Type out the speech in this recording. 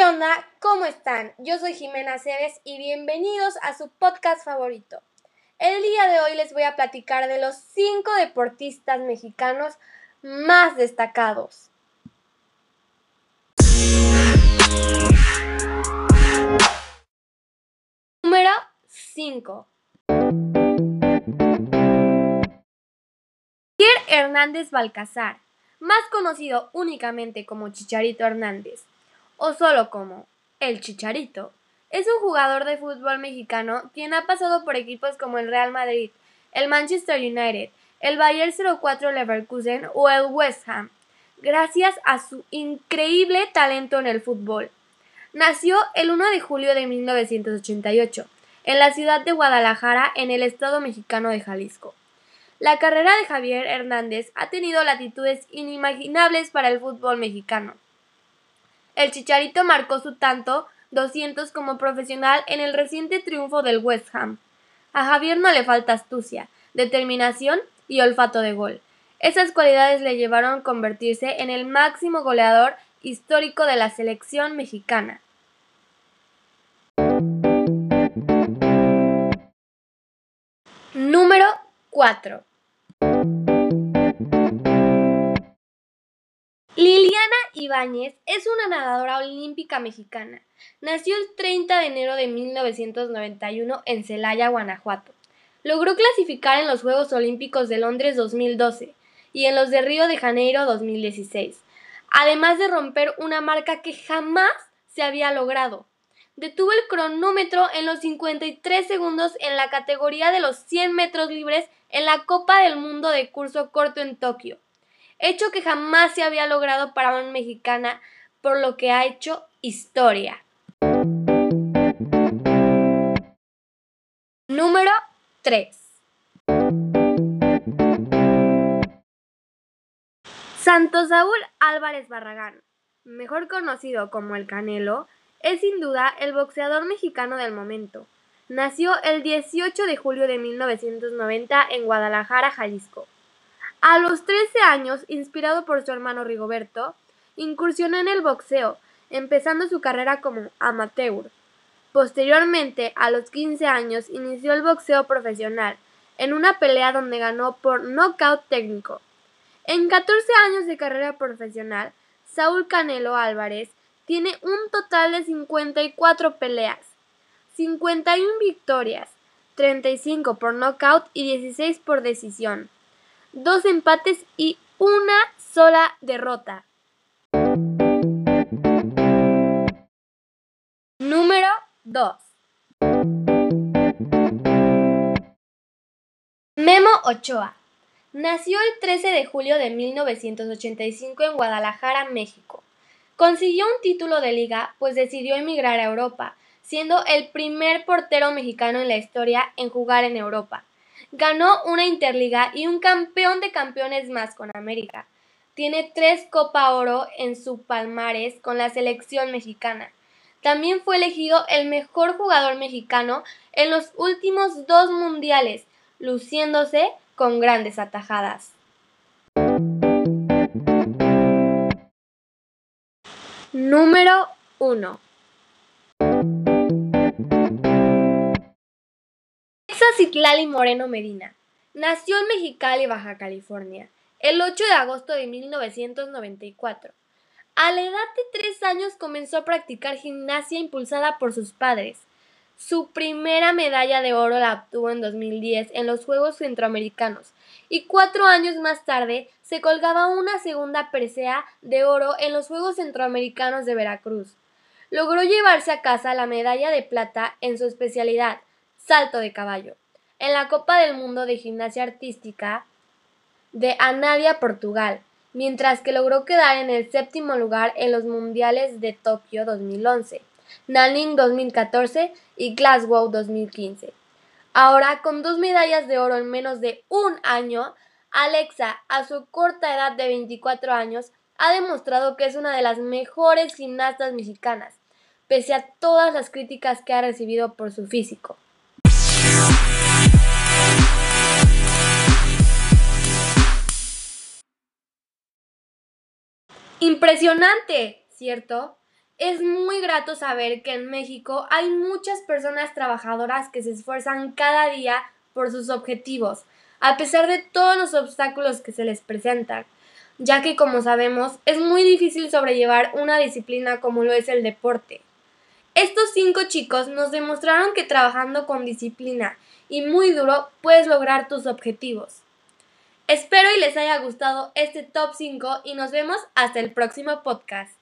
onda? ¿Cómo están? Yo soy Jimena Cebes y bienvenidos a su podcast favorito. El día de hoy les voy a platicar de los 5 deportistas mexicanos más destacados. Número 5. Pierre Hernández Balcazar, más conocido únicamente como Chicharito Hernández, o solo como El Chicharito. Es un jugador de fútbol mexicano quien ha pasado por equipos como el Real Madrid, el Manchester United, el Bayer 04 Leverkusen o el West Ham, gracias a su increíble talento en el fútbol. Nació el 1 de julio de 1988 en la ciudad de Guadalajara, en el estado mexicano de Jalisco. La carrera de Javier Hernández ha tenido latitudes inimaginables para el fútbol mexicano. El Chicharito marcó su tanto 200 como profesional en el reciente triunfo del West Ham. A Javier no le falta astucia, determinación y olfato de gol. Esas cualidades le llevaron a convertirse en el máximo goleador histórico de la selección mexicana. Número 4. Liliana Ibáñez es una nadadora olímpica mexicana. Nació el 30 de enero de 1991 en Celaya, Guanajuato. Logró clasificar en los Juegos Olímpicos de Londres 2012 y en los de Río de Janeiro 2016, además de romper una marca que jamás se había logrado. Detuvo el cronómetro en los 53 segundos en la categoría de los 100 metros libres en la Copa del Mundo de curso corto en Tokio hecho que jamás se había logrado para una mexicana, por lo que ha hecho historia. Número 3. Santos Saúl Álvarez Barragán, mejor conocido como el Canelo, es sin duda el boxeador mexicano del momento. Nació el 18 de julio de 1990 en Guadalajara, Jalisco. A los 13 años, inspirado por su hermano Rigoberto, incursionó en el boxeo, empezando su carrera como amateur. Posteriormente, a los 15 años, inició el boxeo profesional, en una pelea donde ganó por nocaut técnico. En 14 años de carrera profesional, Saúl Canelo Álvarez tiene un total de 54 peleas, 51 victorias, 35 por nocaut y 16 por decisión dos empates y una sola derrota. Número 2. Memo Ochoa. Nació el 13 de julio de 1985 en Guadalajara, México. Consiguió un título de liga, pues decidió emigrar a Europa, siendo el primer portero mexicano en la historia en jugar en Europa. Ganó una Interliga y un campeón de campeones más con América. Tiene tres Copa Oro en su palmares con la selección mexicana. También fue elegido el mejor jugador mexicano en los últimos dos mundiales, luciéndose con grandes atajadas. Número 1. Citlali Moreno Medina. Nació en Mexicali, Baja California, el 8 de agosto de 1994. A la edad de tres años comenzó a practicar gimnasia impulsada por sus padres. Su primera medalla de oro la obtuvo en 2010 en los Juegos Centroamericanos y cuatro años más tarde se colgaba una segunda presea de oro en los Juegos Centroamericanos de Veracruz. Logró llevarse a casa la medalla de plata en su especialidad, salto de caballo en la Copa del Mundo de Gimnasia Artística de Anadia, Portugal, mientras que logró quedar en el séptimo lugar en los Mundiales de Tokio 2011, Nanning 2014 y Glasgow 2015. Ahora, con dos medallas de oro en menos de un año, Alexa, a su corta edad de 24 años, ha demostrado que es una de las mejores gimnastas mexicanas, pese a todas las críticas que ha recibido por su físico. Impresionante, ¿cierto? es muy grato saber que en México hay muchas personas trabajadoras que se esfuerzan cada día por sus objetivos, a pesar de todos los obstáculos que se les presentan, ya que como sabemos es muy difícil sobrellevar una disciplina como lo es el deporte. Estos cinco chicos nos demostraron que trabajando con disciplina y muy duro puedes lograr tus objetivos. Espero y les haya gustado este top 5 y nos vemos hasta el próximo podcast.